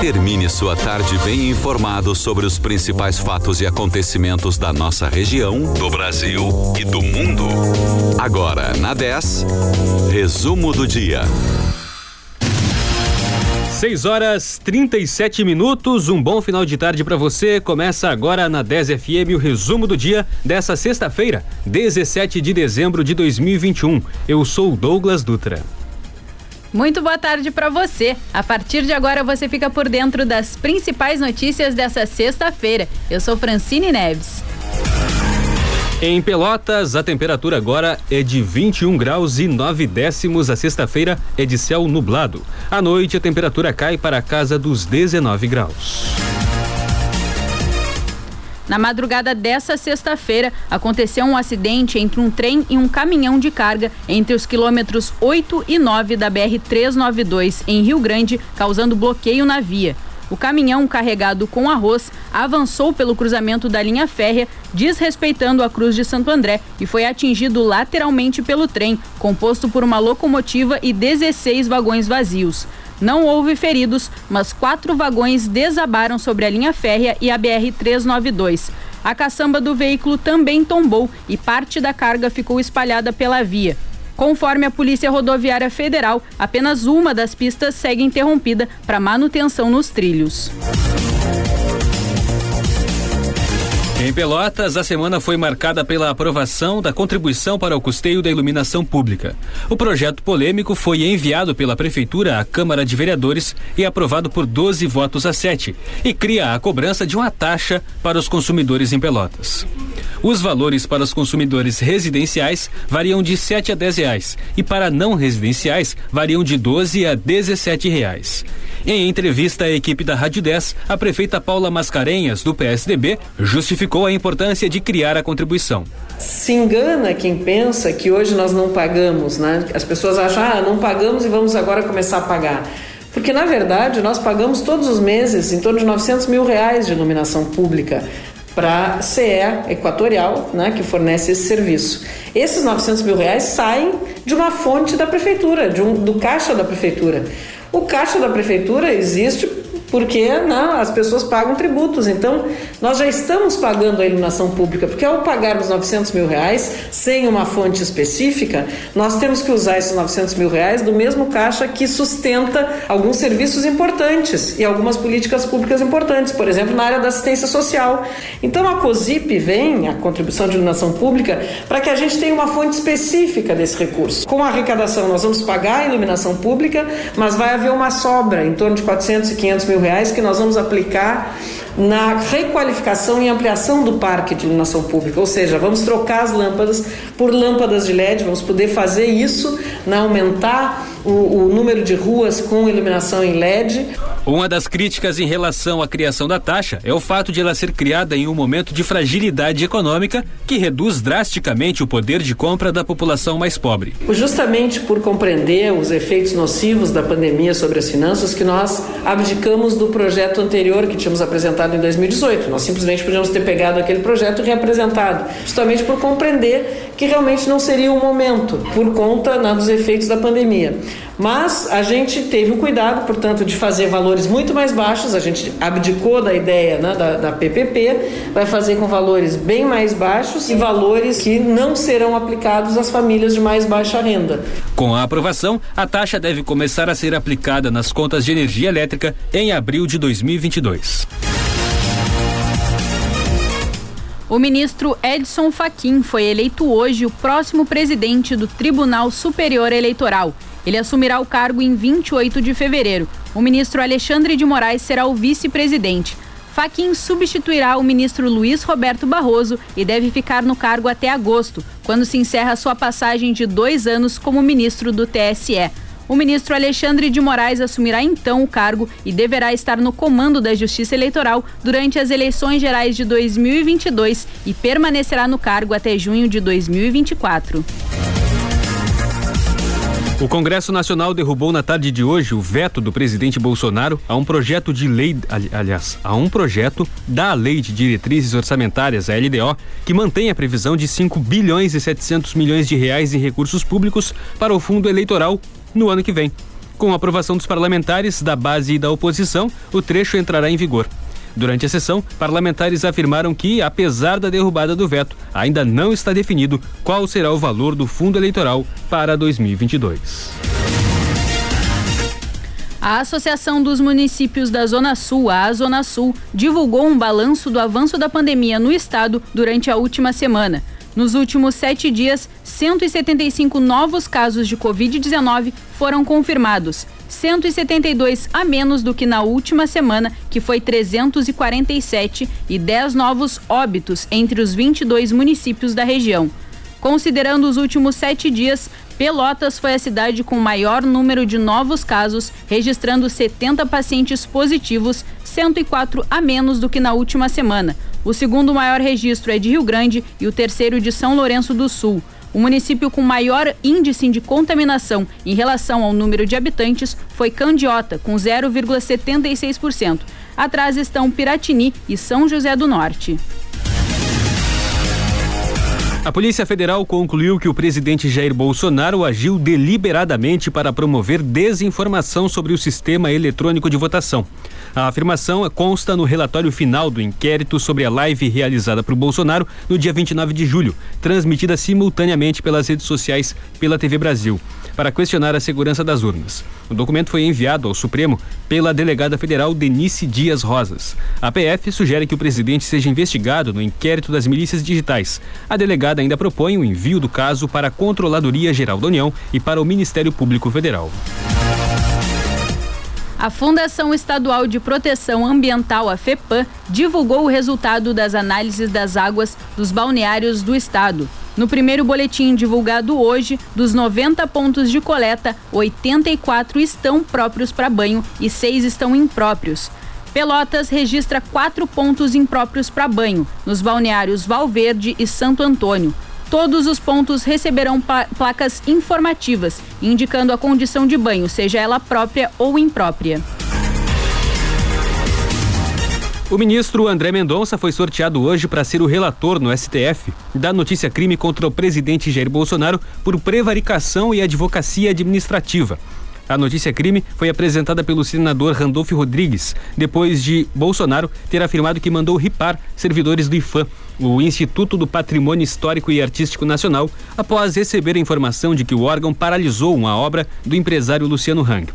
Termine sua tarde bem informado sobre os principais fatos e acontecimentos da nossa região, do Brasil e do mundo. Agora, na 10, resumo do dia. 6 horas 37 minutos, um bom final de tarde para você. Começa agora na 10 FM o resumo do dia dessa sexta-feira, 17 de dezembro de 2021. Eu sou Douglas Dutra. Muito boa tarde para você. A partir de agora você fica por dentro das principais notícias dessa sexta-feira. Eu sou Francine Neves. Em Pelotas, a temperatura agora é de 21 graus e 9 décimos. A sexta-feira é de céu nublado. À noite, a temperatura cai para a casa dos 19 graus. Na madrugada dessa sexta-feira, aconteceu um acidente entre um trem e um caminhão de carga entre os quilômetros 8 e 9 da BR-392, em Rio Grande, causando bloqueio na via. O caminhão carregado com arroz avançou pelo cruzamento da linha férrea, desrespeitando a Cruz de Santo André e foi atingido lateralmente pelo trem, composto por uma locomotiva e 16 vagões vazios. Não houve feridos, mas quatro vagões desabaram sobre a linha férrea e a BR-392. A caçamba do veículo também tombou e parte da carga ficou espalhada pela via. Conforme a Polícia Rodoviária Federal, apenas uma das pistas segue interrompida para manutenção nos trilhos. Em Pelotas, a semana foi marcada pela aprovação da contribuição para o custeio da iluminação pública. O projeto polêmico foi enviado pela Prefeitura à Câmara de Vereadores e aprovado por 12 votos a 7 e cria a cobrança de uma taxa para os consumidores em Pelotas. Os valores para os consumidores residenciais variam de 7 a 10 reais e para não residenciais variam de 12 a 17 reais. Em entrevista à equipe da Rádio 10, a prefeita Paula Mascarenhas, do PSDB, justificou a importância de criar a contribuição. Se engana quem pensa que hoje nós não pagamos, né? As pessoas acham, ah, não pagamos e vamos agora começar a pagar. Porque, na verdade, nós pagamos todos os meses em torno de 900 mil reais de iluminação pública para a CE Equatorial, né, que fornece esse serviço. Esses 900 mil reais saem de uma fonte da prefeitura, de um, do caixa da prefeitura. O caixa da prefeitura existe porque né, as pessoas pagam tributos. Então, nós já estamos pagando a iluminação pública, porque ao pagarmos 900 mil reais sem uma fonte específica, nós temos que usar esses 900 mil reais do mesmo caixa que sustenta alguns serviços importantes e algumas políticas públicas importantes, por exemplo, na área da assistência social. Então, a COSIP vem, a contribuição de iluminação pública, para que a gente tenha uma fonte específica desse recurso. Com a arrecadação, nós vamos pagar a iluminação pública, mas vai haver uma sobra em torno de 400 e 500 mil reais que nós vamos aplicar na requalificação e ampliação do parque de iluminação pública, ou seja, vamos trocar as lâmpadas por lâmpadas de LED, vamos poder fazer isso, né, aumentar o, o número de ruas com iluminação em LED. Uma das críticas em relação à criação da taxa é o fato de ela ser criada em um momento de fragilidade econômica que reduz drasticamente o poder de compra da população mais pobre. Justamente por compreender os efeitos nocivos da pandemia sobre as finanças que nós abdicamos do projeto anterior que tínhamos apresentado em 2018. Nós simplesmente podíamos ter pegado aquele projeto e reapresentado, justamente por compreender que realmente não seria o momento por conta né, dos efeitos da pandemia. Mas a gente teve o cuidado, portanto, de fazer valores muito mais baixos, a gente abdicou da ideia né, da, da PPP, vai fazer com valores bem mais baixos e valores que não serão aplicados às famílias de mais baixa renda. Com a aprovação, a taxa deve começar a ser aplicada nas contas de energia elétrica em abril de 2022. O ministro Edson Fachin foi eleito hoje o próximo presidente do Tribunal Superior Eleitoral. Ele assumirá o cargo em 28 de fevereiro. O ministro Alexandre de Moraes será o vice-presidente. Faquim substituirá o ministro Luiz Roberto Barroso e deve ficar no cargo até agosto, quando se encerra sua passagem de dois anos como ministro do TSE. O ministro Alexandre de Moraes assumirá então o cargo e deverá estar no comando da Justiça Eleitoral durante as eleições gerais de 2022 e permanecerá no cargo até junho de 2024. O Congresso Nacional derrubou na tarde de hoje o veto do presidente Bolsonaro a um projeto de lei, aliás, a um projeto da Lei de Diretrizes Orçamentárias, a LDO, que mantém a previsão de 5 bilhões e 700 milhões de reais em recursos públicos para o fundo eleitoral no ano que vem. Com a aprovação dos parlamentares da base e da oposição, o trecho entrará em vigor. Durante a sessão, parlamentares afirmaram que, apesar da derrubada do veto, ainda não está definido qual será o valor do fundo eleitoral para 2022. A Associação dos Municípios da Zona Sul, a Zona Sul, divulgou um balanço do avanço da pandemia no estado durante a última semana. Nos últimos sete dias, 175 novos casos de Covid-19 foram confirmados, 172 a menos do que na última semana, que foi 347, e 10 novos óbitos entre os 22 municípios da região. Considerando os últimos sete dias, Pelotas foi a cidade com maior número de novos casos, registrando 70 pacientes positivos, 104 a menos do que na última semana. O segundo maior registro é de Rio Grande e o terceiro de São Lourenço do Sul. O município com maior índice de contaminação em relação ao número de habitantes foi Candiota, com 0,76%. Atrás estão Piratini e São José do Norte. A Polícia Federal concluiu que o presidente Jair Bolsonaro agiu deliberadamente para promover desinformação sobre o sistema eletrônico de votação. A afirmação consta no relatório final do inquérito sobre a live realizada por Bolsonaro no dia 29 de julho, transmitida simultaneamente pelas redes sociais pela TV Brasil para questionar a segurança das urnas. O documento foi enviado ao Supremo pela delegada federal Denise Dias Rosas. A PF sugere que o presidente seja investigado no inquérito das milícias digitais. A delegada ainda propõe o envio do caso para a Controladoria Geral da União e para o Ministério Público Federal. A Fundação Estadual de Proteção Ambiental, a FEPAM, divulgou o resultado das análises das águas dos balneários do estado. No primeiro boletim divulgado hoje, dos 90 pontos de coleta, 84 estão próprios para banho e 6 estão impróprios. Pelotas registra quatro pontos impróprios para banho, nos balneários Valverde e Santo Antônio. Todos os pontos receberão placas informativas, indicando a condição de banho, seja ela própria ou imprópria. O ministro André Mendonça foi sorteado hoje para ser o relator no STF da notícia crime contra o presidente Jair Bolsonaro por prevaricação e advocacia administrativa. A notícia crime foi apresentada pelo senador Randolfo Rodrigues, depois de Bolsonaro ter afirmado que mandou ripar servidores do IFAM, o Instituto do Patrimônio Histórico e Artístico Nacional, após receber a informação de que o órgão paralisou uma obra do empresário Luciano Hang.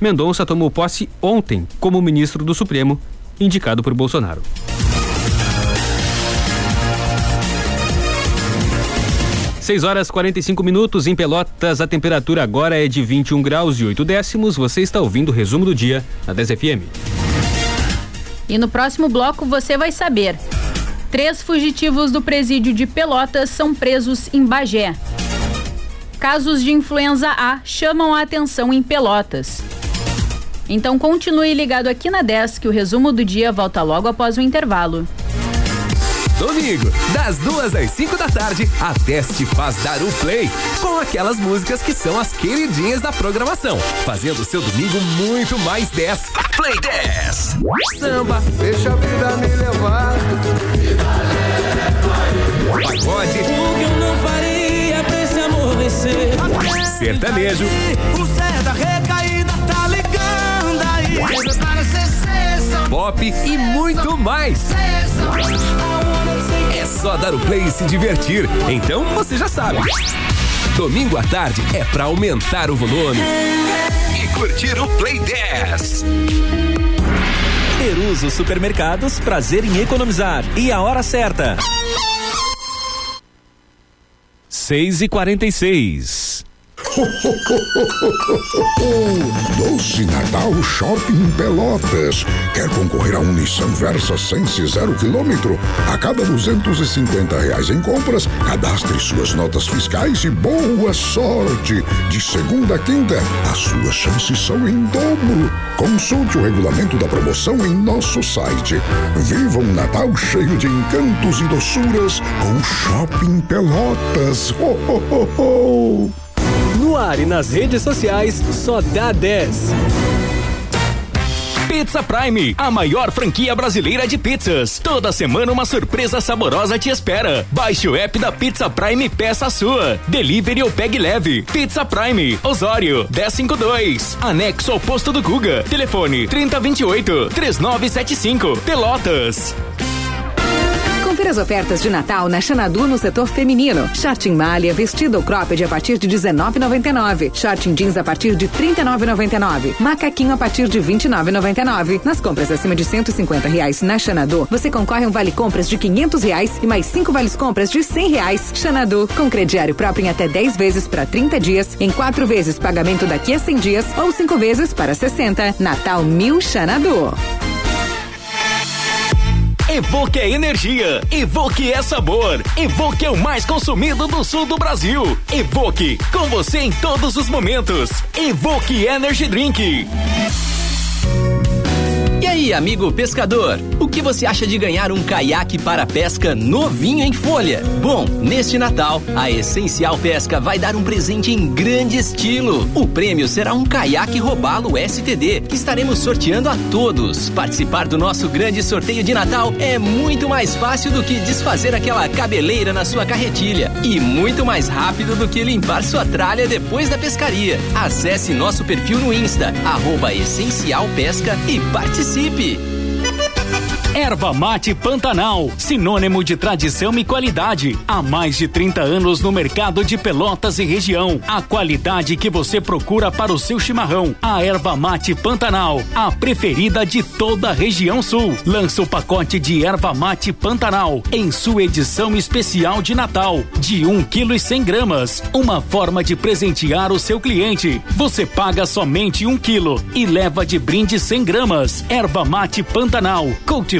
Mendonça tomou posse ontem como ministro do Supremo, indicado por Bolsonaro. 6 horas 45 minutos em Pelotas. A temperatura agora é de 21 graus e 8 décimos. Você está ouvindo o resumo do dia na 10 FM. E no próximo bloco você vai saber. Três fugitivos do presídio de Pelotas são presos em Bagé. Casos de influenza A chamam a atenção em Pelotas. Então continue ligado aqui na 10 que o resumo do dia volta logo após o intervalo. Domingo, das duas às cinco da tarde, a Teste faz dar o play com aquelas músicas que são as queridinhas da programação, fazendo seu domingo muito mais 10. Play 10. Samba. Deixa a vida me levar. Pagode. O que eu não faria pra esse amor vencer? Sertanejo. O Zé da recaída tá ligando aí. Pop e muito mais. É só dar o play e se divertir. Então você já sabe. Domingo à tarde é pra aumentar o volume e curtir o Play 10. Peruso Supermercados, prazer em economizar. E a hora certa. 6 e 46 Doce Natal Shopping Pelotas. Quer concorrer a um Nissan Versa Sense zero quilômetro? A cada 250 reais em compras, cadastre suas notas fiscais e boa sorte. De segunda a quinta, as suas chances são em dobro. Consulte o regulamento da promoção em nosso site. Viva um Natal cheio de encantos e doçuras com Shopping Pelotas. Ho, ho, ho, ho. No ar e nas redes sociais, só dá 10. Pizza Prime, a maior franquia brasileira de pizzas. Toda semana uma surpresa saborosa te espera. Baixe o app da Pizza Prime e peça a sua. Delivery ou pegue leve. Pizza Prime, Osório, 1052. Anexo ao posto do Guga. Telefone 3028 3975. Pelotas. Confira as ofertas de Natal na Xanadu no setor feminino. Short em malha, vestido ou cropped a partir de 19,99. Short em jeans a partir de 39,99. Macaquinho a partir de 29,99. Nas compras acima de 150 reais na Xanadu, você concorre a um vale compras de 500 reais e mais cinco vales compras de 100 reais. Xanadu, com crediário próprio em até 10 vezes para 30 dias, em quatro vezes pagamento daqui a 100 dias ou cinco vezes para 60. Natal Mil Xanadu. Evoque é energia, Evoque é sabor, Evoque é o mais consumido do sul do Brasil. Evoque, com você em todos os momentos. Evoque Energy Drink. E aí, amigo pescador, o que você acha de ganhar um caiaque para pesca novinho em folha? Bom, neste Natal, a Essencial Pesca vai dar um presente em grande estilo. O prêmio será um caiaque Robalo STD, que estaremos sorteando a todos. Participar do nosso grande sorteio de Natal é muito mais fácil do que desfazer aquela cabeleira na sua carretilha e muito mais rápido do que limpar sua tralha depois da pescaria. Acesse nosso perfil no Insta, arroba Essencial Pesca e participe participe! Erva Mate Pantanal, sinônimo de tradição e qualidade. Há mais de 30 anos no mercado de Pelotas e região. A qualidade que você procura para o seu chimarrão. A Erva Mate Pantanal, a preferida de toda a região sul. Lança o pacote de Erva Mate Pantanal em sua edição especial de Natal, de 1 kg e 100 gramas. Uma forma de presentear o seu cliente. Você paga somente 1 kg e leva de brinde 100 gramas. Erva Mate Pantanal, cultivada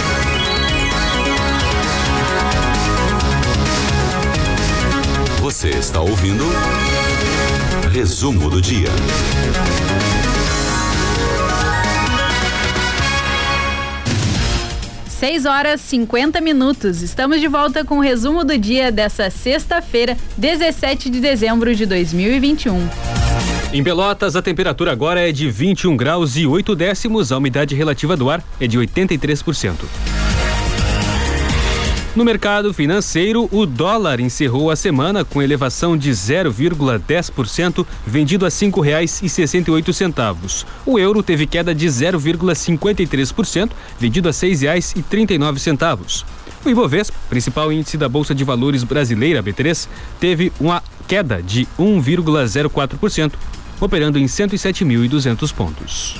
Você está ouvindo Resumo do Dia. Seis horas 50 minutos. Estamos de volta com o resumo do dia dessa sexta-feira, 17 de dezembro de 2021. Em Pelotas, a temperatura agora é de 21 graus e 8 décimos, a umidade relativa do ar é de 83%. No mercado financeiro, o dólar encerrou a semana com elevação de 0,10%, vendido a oito centavos. O euro teve queda de 0,53%, vendido a nove centavos. O Ibovespa, principal índice da Bolsa de Valores brasileira, B3, teve uma queda de 1,04%, operando em 107.200 pontos.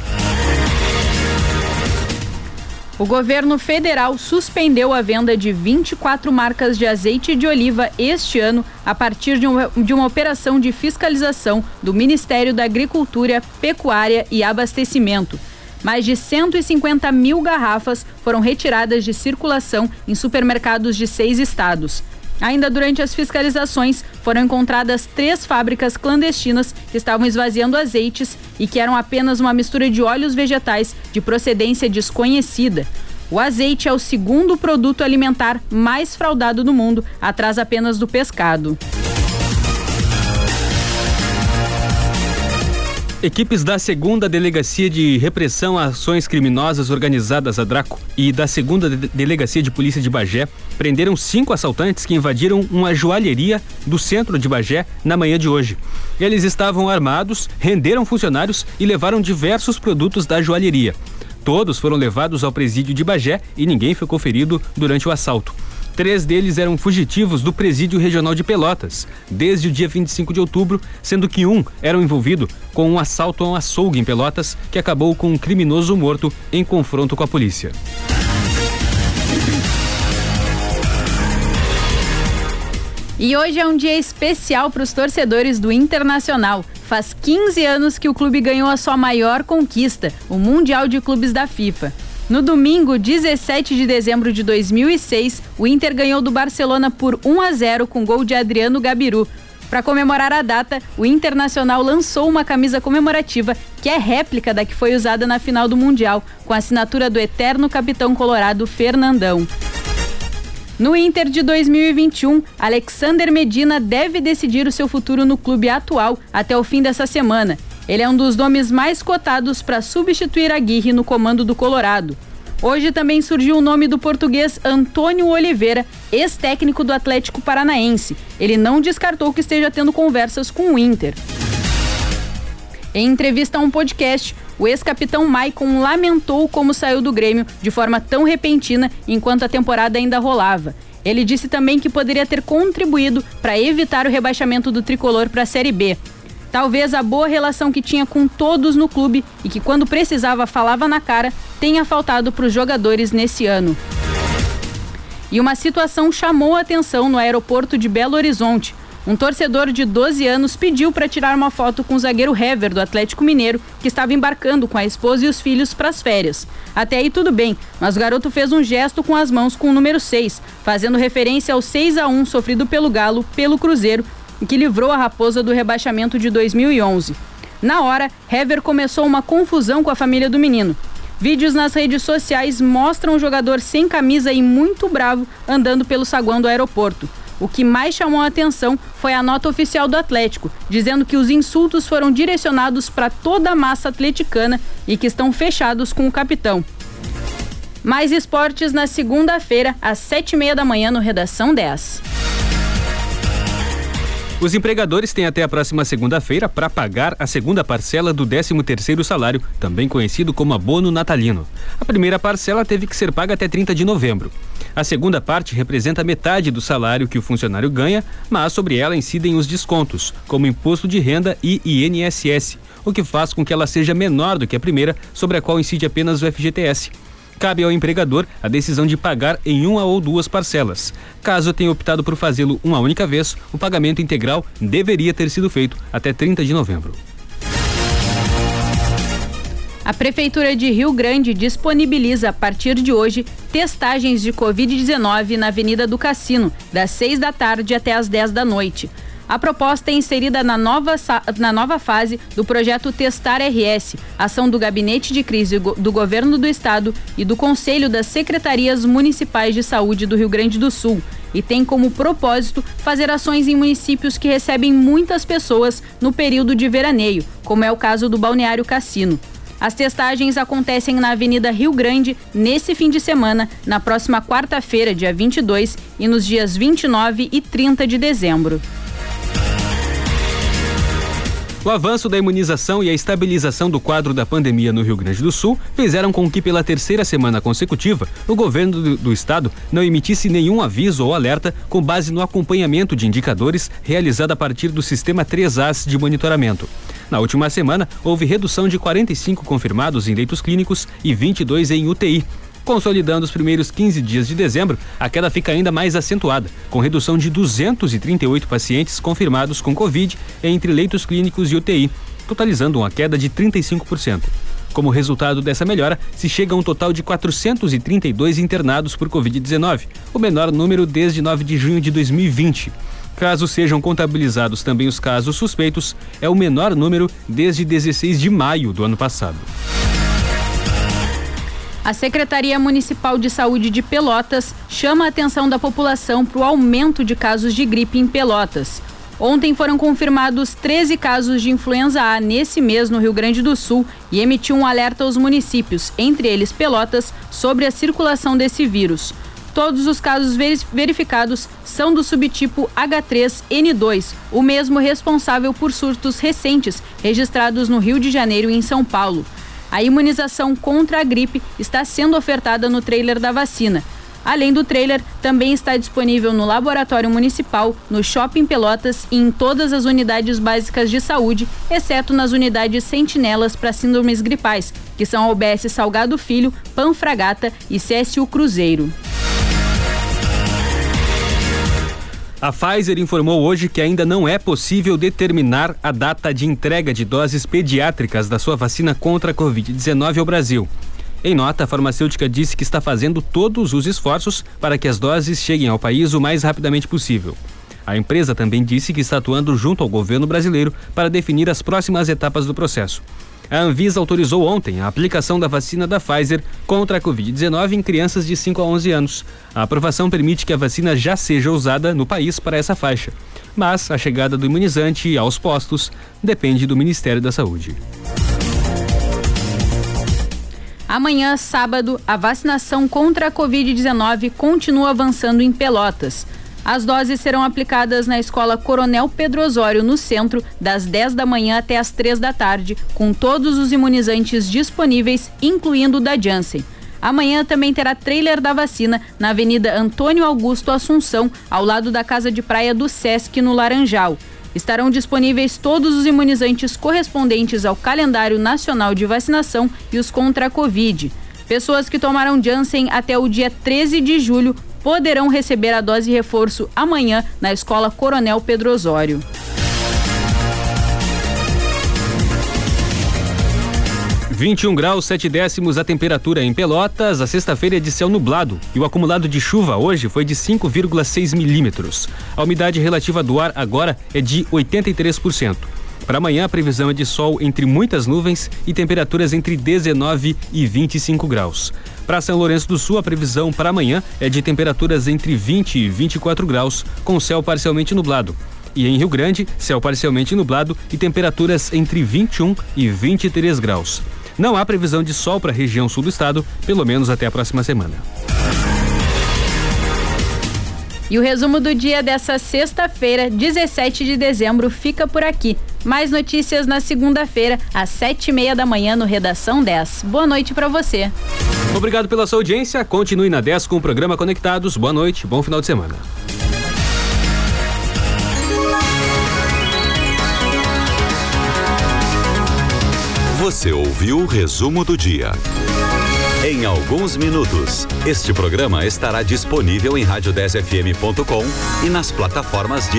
O governo federal suspendeu a venda de 24 marcas de azeite de oliva este ano, a partir de uma, de uma operação de fiscalização do Ministério da Agricultura, Pecuária e Abastecimento. Mais de 150 mil garrafas foram retiradas de circulação em supermercados de seis estados. Ainda durante as fiscalizações, foram encontradas três fábricas clandestinas que estavam esvaziando azeites e que eram apenas uma mistura de óleos vegetais de procedência desconhecida. O azeite é o segundo produto alimentar mais fraudado do mundo, atrás apenas do pescado. Equipes da segunda Delegacia de Repressão a Ações Criminosas Organizadas, a Draco, e da segunda de Delegacia de Polícia de Bagé prenderam cinco assaltantes que invadiram uma joalheria do centro de Bagé na manhã de hoje. Eles estavam armados, renderam funcionários e levaram diversos produtos da joalheria. Todos foram levados ao presídio de Bagé e ninguém ficou ferido durante o assalto. Três deles eram fugitivos do Presídio Regional de Pelotas, desde o dia 25 de outubro, sendo que um era envolvido com um assalto a um açougue em Pelotas, que acabou com um criminoso morto em confronto com a polícia. E hoje é um dia especial para os torcedores do Internacional. Faz 15 anos que o clube ganhou a sua maior conquista, o Mundial de Clubes da FIFA. No domingo, 17 de dezembro de 2006, o Inter ganhou do Barcelona por 1 a 0 com gol de Adriano Gabiru. Para comemorar a data, o Internacional lançou uma camisa comemorativa que é réplica da que foi usada na final do Mundial, com a assinatura do eterno capitão colorado Fernandão. No Inter de 2021, Alexander Medina deve decidir o seu futuro no clube atual até o fim dessa semana. Ele é um dos nomes mais cotados para substituir Aguirre no comando do Colorado. Hoje também surgiu o nome do português Antônio Oliveira, ex-técnico do Atlético Paranaense. Ele não descartou que esteja tendo conversas com o Inter. Em entrevista a um podcast, o ex-capitão Maicon lamentou como saiu do Grêmio de forma tão repentina enquanto a temporada ainda rolava. Ele disse também que poderia ter contribuído para evitar o rebaixamento do tricolor para a Série B. Talvez a boa relação que tinha com todos no clube e que quando precisava falava na cara tenha faltado para os jogadores nesse ano. E uma situação chamou a atenção no aeroporto de Belo Horizonte. Um torcedor de 12 anos pediu para tirar uma foto com o zagueiro Hever do Atlético Mineiro, que estava embarcando com a esposa e os filhos para as férias. Até aí tudo bem, mas o garoto fez um gesto com as mãos com o número 6, fazendo referência ao 6 a 1 sofrido pelo Galo pelo Cruzeiro que livrou a Raposa do rebaixamento de 2011. Na hora, Hever começou uma confusão com a família do menino. Vídeos nas redes sociais mostram o jogador sem camisa e muito bravo andando pelo saguão do aeroporto. O que mais chamou a atenção foi a nota oficial do Atlético, dizendo que os insultos foram direcionados para toda a massa atleticana e que estão fechados com o capitão. Mais esportes na segunda-feira, às sete e meia da manhã, no Redação 10. Os empregadores têm até a próxima segunda-feira para pagar a segunda parcela do 13º salário, também conhecido como abono natalino. A primeira parcela teve que ser paga até 30 de novembro. A segunda parte representa metade do salário que o funcionário ganha, mas sobre ela incidem os descontos, como imposto de renda e INSS, o que faz com que ela seja menor do que a primeira, sobre a qual incide apenas o FGTS cabe ao empregador a decisão de pagar em uma ou duas parcelas. Caso tenha optado por fazê-lo uma única vez, o pagamento integral deveria ter sido feito até 30 de novembro. A Prefeitura de Rio Grande disponibiliza a partir de hoje testagens de Covid-19 na Avenida do Cassino, das 6 da tarde até as 10 da noite. A proposta é inserida na nova, na nova fase do projeto Testar RS, ação do Gabinete de Crise do Governo do Estado e do Conselho das Secretarias Municipais de Saúde do Rio Grande do Sul. E tem como propósito fazer ações em municípios que recebem muitas pessoas no período de veraneio, como é o caso do Balneário Cassino. As testagens acontecem na Avenida Rio Grande nesse fim de semana, na próxima quarta-feira, dia 22, e nos dias 29 e 30 de dezembro. O avanço da imunização e a estabilização do quadro da pandemia no Rio Grande do Sul fizeram com que, pela terceira semana consecutiva, o governo do, do, estado não emitisse nenhum aviso ou alerta com base no acompanhamento de indicadores realizado a partir do sistema 3As de monitoramento. Na última semana, houve redução de 45 confirmados em leitos clínicos e 22 em UTI, Consolidando os primeiros 15 dias de dezembro, a queda fica ainda mais acentuada, com redução de 238 pacientes confirmados com Covid entre leitos clínicos e UTI, totalizando uma queda de 35%. Como resultado dessa melhora, se chega a um total de 432 internados por Covid-19, o menor número desde 9 de junho de 2020. Caso sejam contabilizados também os casos suspeitos, é o menor número desde 16 de maio do ano passado. A Secretaria Municipal de Saúde de Pelotas chama a atenção da população para o aumento de casos de gripe em Pelotas. Ontem foram confirmados 13 casos de influenza A nesse mês no Rio Grande do Sul e emitiu um alerta aos municípios, entre eles Pelotas, sobre a circulação desse vírus. Todos os casos verificados são do subtipo H3N2, o mesmo responsável por surtos recentes registrados no Rio de Janeiro e em São Paulo. A imunização contra a gripe está sendo ofertada no trailer da vacina. Além do trailer, também está disponível no Laboratório Municipal, no Shopping Pelotas e em todas as unidades básicas de saúde, exceto nas unidades sentinelas para síndromes gripais, que são a OBS Salgado Filho, Panfragata e CSU Cruzeiro. A Pfizer informou hoje que ainda não é possível determinar a data de entrega de doses pediátricas da sua vacina contra a Covid-19 ao Brasil. Em nota, a farmacêutica disse que está fazendo todos os esforços para que as doses cheguem ao país o mais rapidamente possível. A empresa também disse que está atuando junto ao governo brasileiro para definir as próximas etapas do processo. A Anvisa autorizou ontem a aplicação da vacina da Pfizer contra a Covid-19 em crianças de 5 a 11 anos. A aprovação permite que a vacina já seja usada no país para essa faixa. Mas a chegada do imunizante aos postos depende do Ministério da Saúde. Amanhã, sábado, a vacinação contra a Covid-19 continua avançando em Pelotas. As doses serão aplicadas na Escola Coronel Pedro Osório, no centro, das 10 da manhã até as 3 da tarde, com todos os imunizantes disponíveis, incluindo o da Janssen. Amanhã também terá trailer da vacina na Avenida Antônio Augusto Assunção, ao lado da Casa de Praia do Sesc, no Laranjal. Estarão disponíveis todos os imunizantes correspondentes ao calendário nacional de vacinação e os contra a Covid. Pessoas que tomaram Janssen até o dia 13 de julho poderão receber a dose reforço amanhã na Escola Coronel Pedro Osório. Vinte e um graus sete décimos a temperatura em Pelotas. A sexta-feira é de céu nublado e o acumulado de chuva hoje foi de 5,6 milímetros. A umidade relativa do ar agora é de 83%. Para amanhã, a previsão é de sol entre muitas nuvens e temperaturas entre 19 e 25 graus. Para São Lourenço do Sul, a previsão para amanhã é de temperaturas entre 20 e 24 graus, com céu parcialmente nublado. E em Rio Grande, céu parcialmente nublado e temperaturas entre 21 e 23 graus. Não há previsão de sol para a região sul do estado, pelo menos até a próxima semana. E o resumo do dia dessa sexta-feira, 17 de dezembro, fica por aqui. Mais notícias na segunda-feira, às sete e meia da manhã, no Redação 10. Boa noite para você. Obrigado pela sua audiência. Continue na 10 com o programa Conectados. Boa noite, bom final de semana. Você ouviu o resumo do dia. Em alguns minutos, este programa estará disponível em rádio10fm.com e nas plataformas de